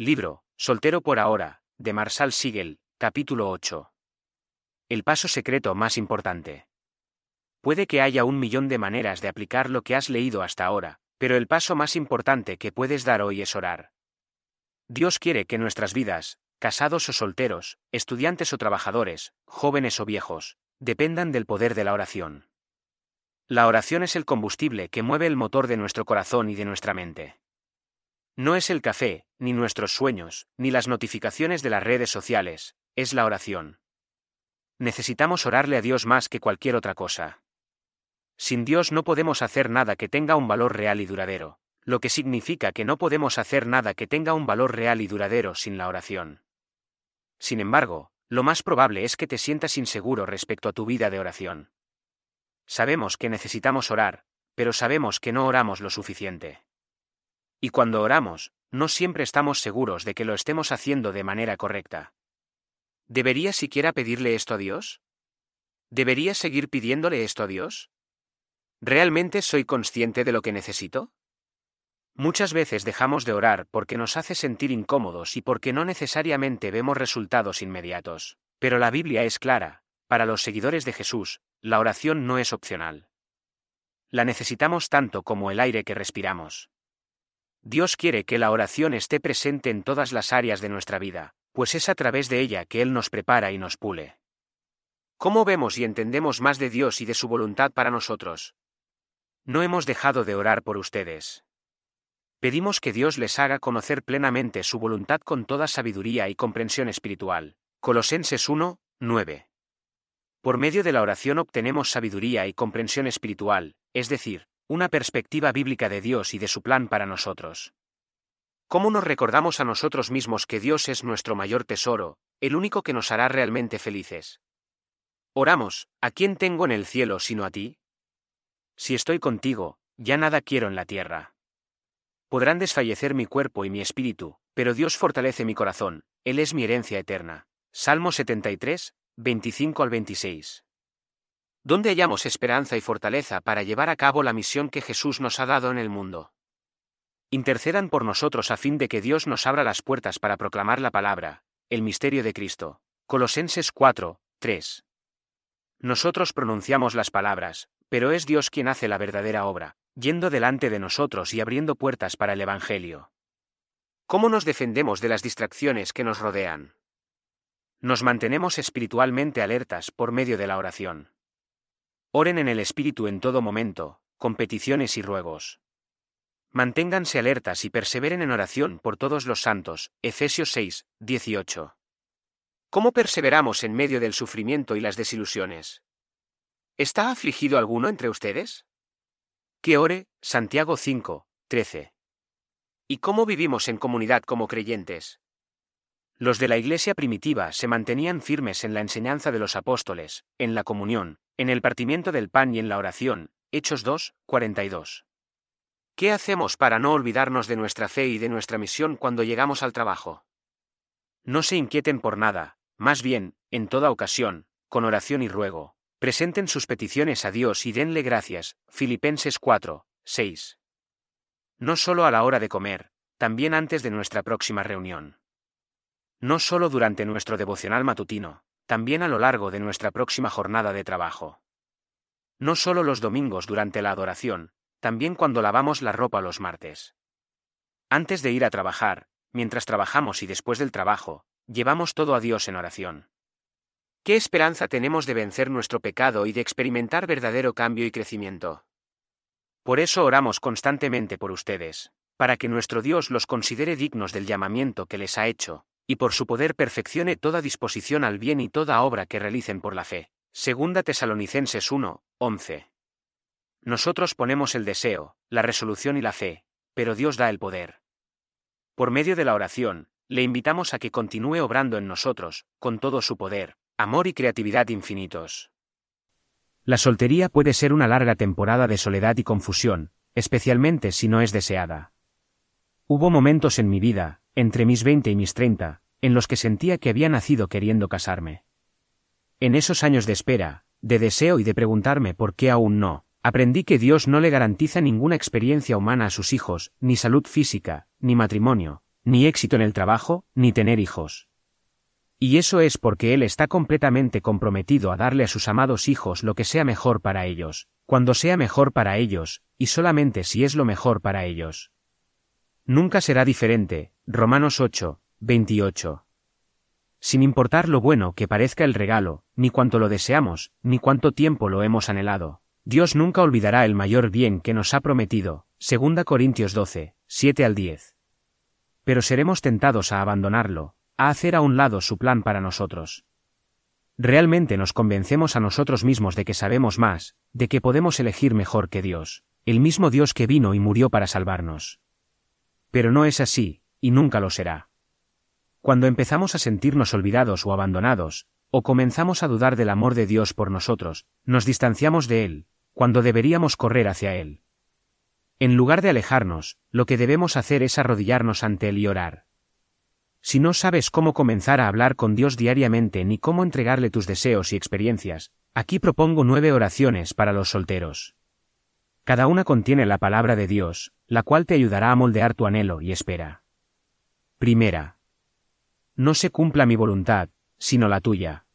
Libro, Soltero por ahora, de Marsal Siegel, capítulo 8. El paso secreto más importante. Puede que haya un millón de maneras de aplicar lo que has leído hasta ahora, pero el paso más importante que puedes dar hoy es orar. Dios quiere que nuestras vidas, casados o solteros, estudiantes o trabajadores, jóvenes o viejos, dependan del poder de la oración. La oración es el combustible que mueve el motor de nuestro corazón y de nuestra mente. No es el café, ni nuestros sueños, ni las notificaciones de las redes sociales, es la oración. Necesitamos orarle a Dios más que cualquier otra cosa. Sin Dios no podemos hacer nada que tenga un valor real y duradero, lo que significa que no podemos hacer nada que tenga un valor real y duradero sin la oración. Sin embargo, lo más probable es que te sientas inseguro respecto a tu vida de oración. Sabemos que necesitamos orar, pero sabemos que no oramos lo suficiente. Y cuando oramos, no siempre estamos seguros de que lo estemos haciendo de manera correcta. ¿Deberías siquiera pedirle esto a Dios? ¿Deberías seguir pidiéndole esto a Dios? ¿Realmente soy consciente de lo que necesito? Muchas veces dejamos de orar porque nos hace sentir incómodos y porque no necesariamente vemos resultados inmediatos. Pero la Biblia es clara, para los seguidores de Jesús, la oración no es opcional. La necesitamos tanto como el aire que respiramos. Dios quiere que la oración esté presente en todas las áreas de nuestra vida, pues es a través de ella que Él nos prepara y nos pule. ¿Cómo vemos y entendemos más de Dios y de su voluntad para nosotros? No hemos dejado de orar por ustedes. Pedimos que Dios les haga conocer plenamente su voluntad con toda sabiduría y comprensión espiritual. Colosenses 1, 9. Por medio de la oración obtenemos sabiduría y comprensión espiritual, es decir, una perspectiva bíblica de Dios y de su plan para nosotros. ¿Cómo nos recordamos a nosotros mismos que Dios es nuestro mayor tesoro, el único que nos hará realmente felices? Oramos, ¿a quién tengo en el cielo sino a ti? Si estoy contigo, ya nada quiero en la tierra. Podrán desfallecer mi cuerpo y mi espíritu, pero Dios fortalece mi corazón, Él es mi herencia eterna. Salmo 73, 25 al 26. ¿Dónde hallamos esperanza y fortaleza para llevar a cabo la misión que Jesús nos ha dado en el mundo? Intercedan por nosotros a fin de que Dios nos abra las puertas para proclamar la palabra, el misterio de Cristo. Colosenses 4, 3. Nosotros pronunciamos las palabras, pero es Dios quien hace la verdadera obra, yendo delante de nosotros y abriendo puertas para el Evangelio. ¿Cómo nos defendemos de las distracciones que nos rodean? Nos mantenemos espiritualmente alertas por medio de la oración. Oren en el Espíritu en todo momento, con peticiones y ruegos. Manténganse alertas y perseveren en oración por todos los santos. Efesios 6, 18. ¿Cómo perseveramos en medio del sufrimiento y las desilusiones? ¿Está afligido alguno entre ustedes? Que ore, Santiago 5, 13. ¿Y cómo vivimos en comunidad como creyentes? Los de la iglesia primitiva se mantenían firmes en la enseñanza de los apóstoles, en la comunión, en el partimiento del pan y en la oración, Hechos 2, 42. ¿Qué hacemos para no olvidarnos de nuestra fe y de nuestra misión cuando llegamos al trabajo? No se inquieten por nada, más bien, en toda ocasión, con oración y ruego, presenten sus peticiones a Dios y denle gracias. Filipenses 4, 6. No solo a la hora de comer, también antes de nuestra próxima reunión. No solo durante nuestro devocional matutino, también a lo largo de nuestra próxima jornada de trabajo. No solo los domingos durante la adoración, también cuando lavamos la ropa los martes. Antes de ir a trabajar, mientras trabajamos y después del trabajo, llevamos todo a Dios en oración. ¿Qué esperanza tenemos de vencer nuestro pecado y de experimentar verdadero cambio y crecimiento? Por eso oramos constantemente por ustedes, para que nuestro Dios los considere dignos del llamamiento que les ha hecho, y por su poder perfeccione toda disposición al bien y toda obra que realicen por la fe. Segunda Tesalonicenses 1, 11. Nosotros ponemos el deseo, la resolución y la fe, pero Dios da el poder. Por medio de la oración, le invitamos a que continúe obrando en nosotros, con todo su poder, amor y creatividad infinitos. La soltería puede ser una larga temporada de soledad y confusión, especialmente si no es deseada. Hubo momentos en mi vida, entre mis 20 y mis 30, en los que sentía que había nacido queriendo casarme. En esos años de espera, de deseo y de preguntarme por qué aún no, aprendí que Dios no le garantiza ninguna experiencia humana a sus hijos, ni salud física, ni matrimonio, ni éxito en el trabajo, ni tener hijos. Y eso es porque Él está completamente comprometido a darle a sus amados hijos lo que sea mejor para ellos, cuando sea mejor para ellos, y solamente si es lo mejor para ellos. Nunca será diferente. Romanos 8, 28. Sin importar lo bueno que parezca el regalo, ni cuánto lo deseamos, ni cuánto tiempo lo hemos anhelado, Dios nunca olvidará el mayor bien que nos ha prometido. 2 Corintios 12, 7 al 10. Pero seremos tentados a abandonarlo, a hacer a un lado su plan para nosotros. Realmente nos convencemos a nosotros mismos de que sabemos más, de que podemos elegir mejor que Dios, el mismo Dios que vino y murió para salvarnos. Pero no es así, y nunca lo será. Cuando empezamos a sentirnos olvidados o abandonados, o comenzamos a dudar del amor de Dios por nosotros, nos distanciamos de Él, cuando deberíamos correr hacia Él. En lugar de alejarnos, lo que debemos hacer es arrodillarnos ante Él y orar. Si no sabes cómo comenzar a hablar con Dios diariamente ni cómo entregarle tus deseos y experiencias, aquí propongo nueve oraciones para los solteros. Cada una contiene la palabra de Dios, la cual te ayudará a moldear tu anhelo y espera. Primera. No se cumpla mi voluntad, sino la tuya.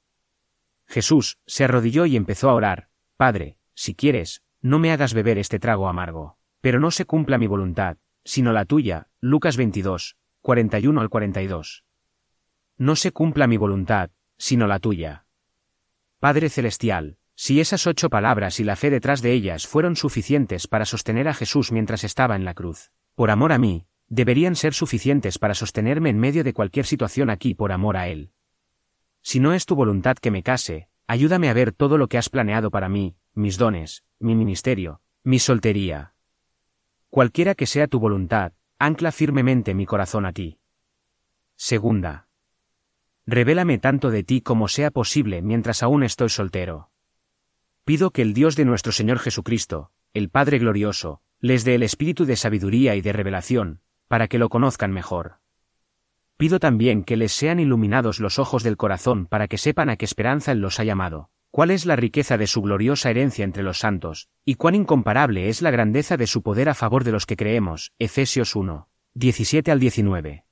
Jesús se arrodilló y empezó a orar, Padre, si quieres, no me hagas beber este trago amargo, pero no se cumpla mi voluntad, sino la tuya. Lucas 22, 41 al 42. No se cumpla mi voluntad, sino la tuya. Padre Celestial, si esas ocho palabras y la fe detrás de ellas fueron suficientes para sostener a Jesús mientras estaba en la cruz, por amor a mí, deberían ser suficientes para sostenerme en medio de cualquier situación aquí por amor a Él. Si no es tu voluntad que me case, ayúdame a ver todo lo que has planeado para mí, mis dones, mi ministerio, mi soltería. Cualquiera que sea tu voluntad, ancla firmemente mi corazón a ti. Segunda. Revélame tanto de ti como sea posible mientras aún estoy soltero. Pido que el Dios de nuestro Señor Jesucristo, el Padre Glorioso, les dé el espíritu de sabiduría y de revelación, para que lo conozcan mejor. Pido también que les sean iluminados los ojos del corazón para que sepan a qué esperanza Él los ha llamado, cuál es la riqueza de su gloriosa herencia entre los santos, y cuán incomparable es la grandeza de su poder a favor de los que creemos. Efesios 1, 17 al 19.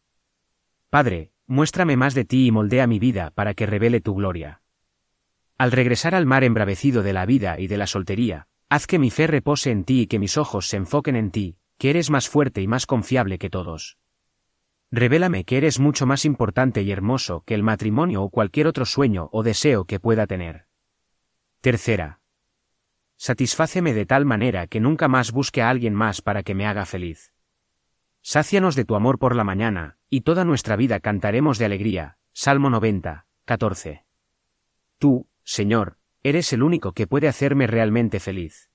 Padre, muéstrame más de ti y moldea mi vida para que revele tu gloria. Al regresar al mar embravecido de la vida y de la soltería, haz que mi fe repose en ti y que mis ojos se enfoquen en ti, que eres más fuerte y más confiable que todos. Revélame que eres mucho más importante y hermoso que el matrimonio o cualquier otro sueño o deseo que pueda tener. Tercera. Satisfáceme de tal manera que nunca más busque a alguien más para que me haga feliz. Sácianos de tu amor por la mañana, y toda nuestra vida cantaremos de alegría. Salmo 90, 14. Tú, Señor, eres el único que puede hacerme realmente feliz.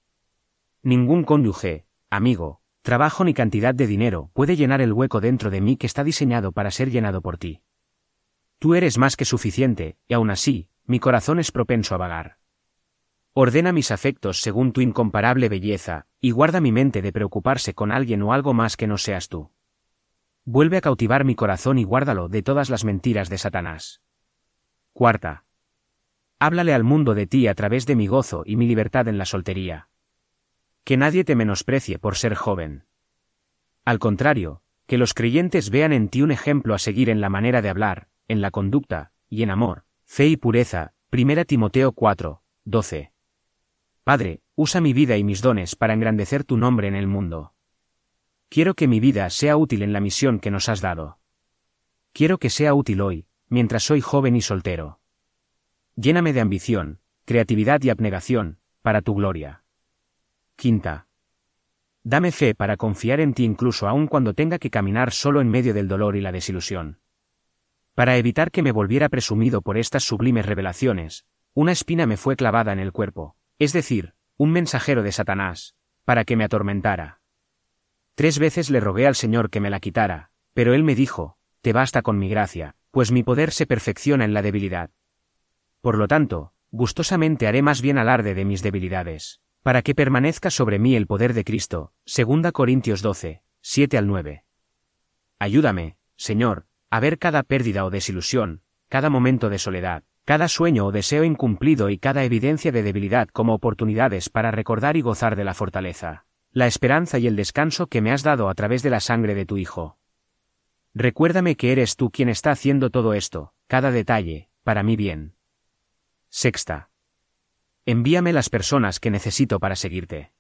Ningún cónyuge, amigo, trabajo ni cantidad de dinero puede llenar el hueco dentro de mí que está diseñado para ser llenado por ti. Tú eres más que suficiente, y aún así, mi corazón es propenso a vagar. Ordena mis afectos según tu incomparable belleza, y guarda mi mente de preocuparse con alguien o algo más que no seas tú. Vuelve a cautivar mi corazón y guárdalo de todas las mentiras de Satanás. Cuarta. Háblale al mundo de ti a través de mi gozo y mi libertad en la soltería. Que nadie te menosprecie por ser joven. Al contrario, que los creyentes vean en ti un ejemplo a seguir en la manera de hablar, en la conducta, y en amor, fe y pureza. 1 Timoteo 4, 12. Padre, usa mi vida y mis dones para engrandecer tu nombre en el mundo. Quiero que mi vida sea útil en la misión que nos has dado. Quiero que sea útil hoy, mientras soy joven y soltero. Lléname de ambición, creatividad y abnegación, para tu gloria. Quinta. Dame fe para confiar en ti incluso aun cuando tenga que caminar solo en medio del dolor y la desilusión. Para evitar que me volviera presumido por estas sublimes revelaciones, una espina me fue clavada en el cuerpo, es decir, un mensajero de Satanás, para que me atormentara. Tres veces le rogué al Señor que me la quitara, pero él me dijo, Te basta con mi gracia, pues mi poder se perfecciona en la debilidad. Por lo tanto, gustosamente haré más bien alarde de mis debilidades, para que permanezca sobre mí el poder de Cristo. 2 Corintios 12, 7 al 9. Ayúdame, Señor, a ver cada pérdida o desilusión, cada momento de soledad, cada sueño o deseo incumplido y cada evidencia de debilidad como oportunidades para recordar y gozar de la fortaleza, la esperanza y el descanso que me has dado a través de la sangre de tu Hijo. Recuérdame que eres tú quien está haciendo todo esto, cada detalle, para mi bien. Sexta. Envíame las personas que necesito para seguirte.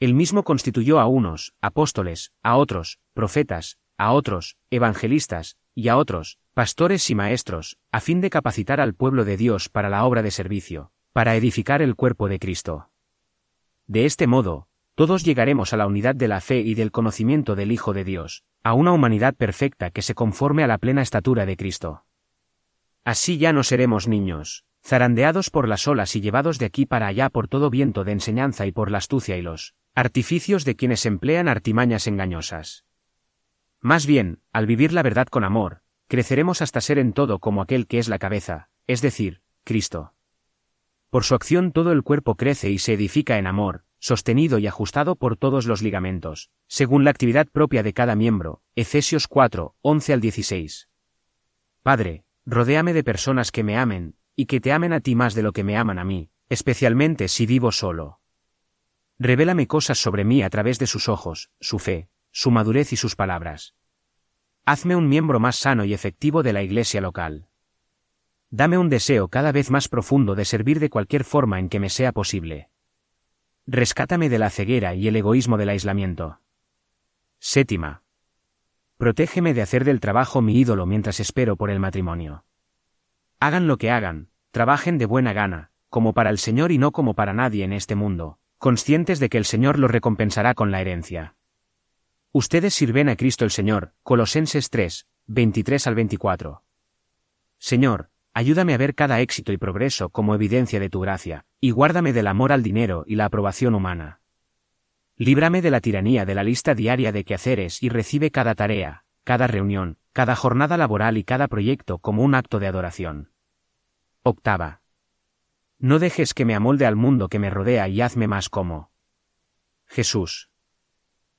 Él mismo constituyó a unos, apóstoles, a otros, profetas, a otros, evangelistas, y a otros, pastores y maestros, a fin de capacitar al pueblo de Dios para la obra de servicio, para edificar el cuerpo de Cristo. De este modo, todos llegaremos a la unidad de la fe y del conocimiento del Hijo de Dios, a una humanidad perfecta que se conforme a la plena estatura de Cristo. Así ya no seremos niños, zarandeados por las olas y llevados de aquí para allá por todo viento de enseñanza y por la astucia y los artificios de quienes emplean artimañas engañosas. Más bien, al vivir la verdad con amor, creceremos hasta ser en todo como aquel que es la cabeza, es decir, Cristo. Por su acción todo el cuerpo crece y se edifica en amor, sostenido y ajustado por todos los ligamentos, según la actividad propia de cada miembro. Efesios 4, 11 al 16. Padre, rodéame de personas que me amen, y que te amen a ti más de lo que me aman a mí, especialmente si vivo solo. Revélame cosas sobre mí a través de sus ojos, su fe, su madurez y sus palabras. Hazme un miembro más sano y efectivo de la iglesia local. Dame un deseo cada vez más profundo de servir de cualquier forma en que me sea posible. Rescátame de la ceguera y el egoísmo del aislamiento. Séptima. Protégeme de hacer del trabajo mi ídolo mientras espero por el matrimonio. Hagan lo que hagan, trabajen de buena gana, como para el Señor y no como para nadie en este mundo, conscientes de que el Señor los recompensará con la herencia. Ustedes sirven a Cristo el Señor, Colosenses 3, 23 al 24. Señor, ayúdame a ver cada éxito y progreso como evidencia de tu gracia, y guárdame del amor al dinero y la aprobación humana. Líbrame de la tiranía de la lista diaria de quehaceres y recibe cada tarea, cada reunión, cada jornada laboral y cada proyecto como un acto de adoración. Octava. No dejes que me amolde al mundo que me rodea y hazme más como Jesús.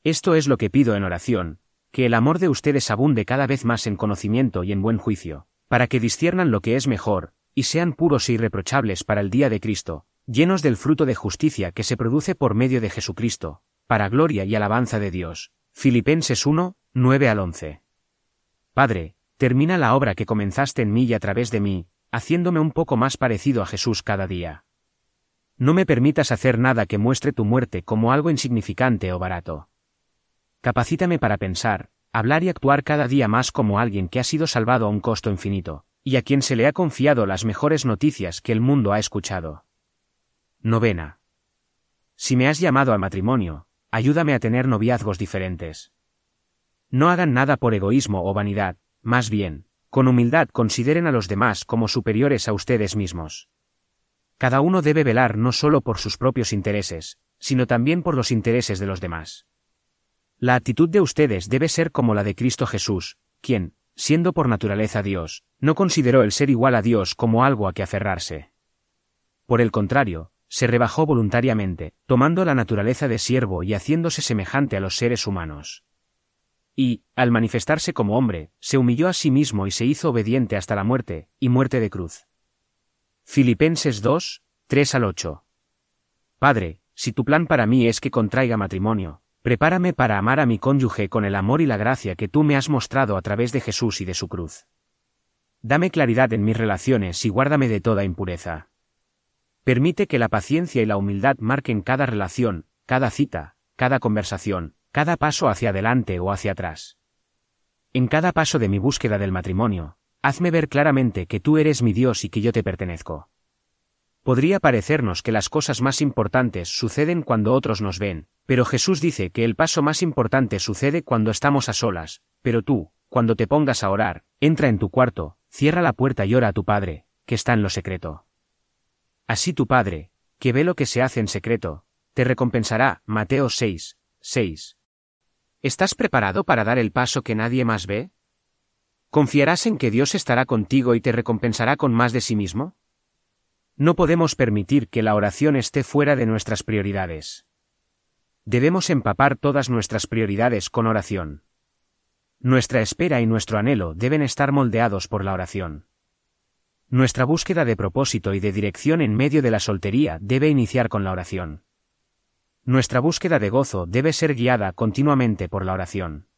Esto es lo que pido en oración, que el amor de ustedes abunde cada vez más en conocimiento y en buen juicio, para que disciernan lo que es mejor, y sean puros e irreprochables para el día de Cristo, llenos del fruto de justicia que se produce por medio de Jesucristo, para gloria y alabanza de Dios. Filipenses 1, 9 al 11. Padre, termina la obra que comenzaste en mí y a través de mí, haciéndome un poco más parecido a Jesús cada día. No me permitas hacer nada que muestre tu muerte como algo insignificante o barato. Capacítame para pensar, hablar y actuar cada día más como alguien que ha sido salvado a un costo infinito, y a quien se le ha confiado las mejores noticias que el mundo ha escuchado. Novena. Si me has llamado al matrimonio, ayúdame a tener noviazgos diferentes. No hagan nada por egoísmo o vanidad, más bien, con humildad consideren a los demás como superiores a ustedes mismos. Cada uno debe velar no solo por sus propios intereses, sino también por los intereses de los demás. La actitud de ustedes debe ser como la de Cristo Jesús, quien, siendo por naturaleza Dios, no consideró el ser igual a Dios como algo a que aferrarse. Por el contrario, se rebajó voluntariamente, tomando la naturaleza de siervo y haciéndose semejante a los seres humanos. Y, al manifestarse como hombre, se humilló a sí mismo y se hizo obediente hasta la muerte, y muerte de cruz. Filipenses 2, 3 al 8. Padre, si tu plan para mí es que contraiga matrimonio, Prepárame para amar a mi cónyuge con el amor y la gracia que tú me has mostrado a través de Jesús y de su cruz. Dame claridad en mis relaciones y guárdame de toda impureza. Permite que la paciencia y la humildad marquen cada relación, cada cita, cada conversación, cada paso hacia adelante o hacia atrás. En cada paso de mi búsqueda del matrimonio, hazme ver claramente que tú eres mi Dios y que yo te pertenezco. Podría parecernos que las cosas más importantes suceden cuando otros nos ven, pero Jesús dice que el paso más importante sucede cuando estamos a solas, pero tú, cuando te pongas a orar, entra en tu cuarto, cierra la puerta y ora a tu Padre, que está en lo secreto. Así tu Padre, que ve lo que se hace en secreto, te recompensará. Mateo 6, 6. ¿Estás preparado para dar el paso que nadie más ve? ¿Confiarás en que Dios estará contigo y te recompensará con más de sí mismo? No podemos permitir que la oración esté fuera de nuestras prioridades. Debemos empapar todas nuestras prioridades con oración. Nuestra espera y nuestro anhelo deben estar moldeados por la oración. Nuestra búsqueda de propósito y de dirección en medio de la soltería debe iniciar con la oración. Nuestra búsqueda de gozo debe ser guiada continuamente por la oración.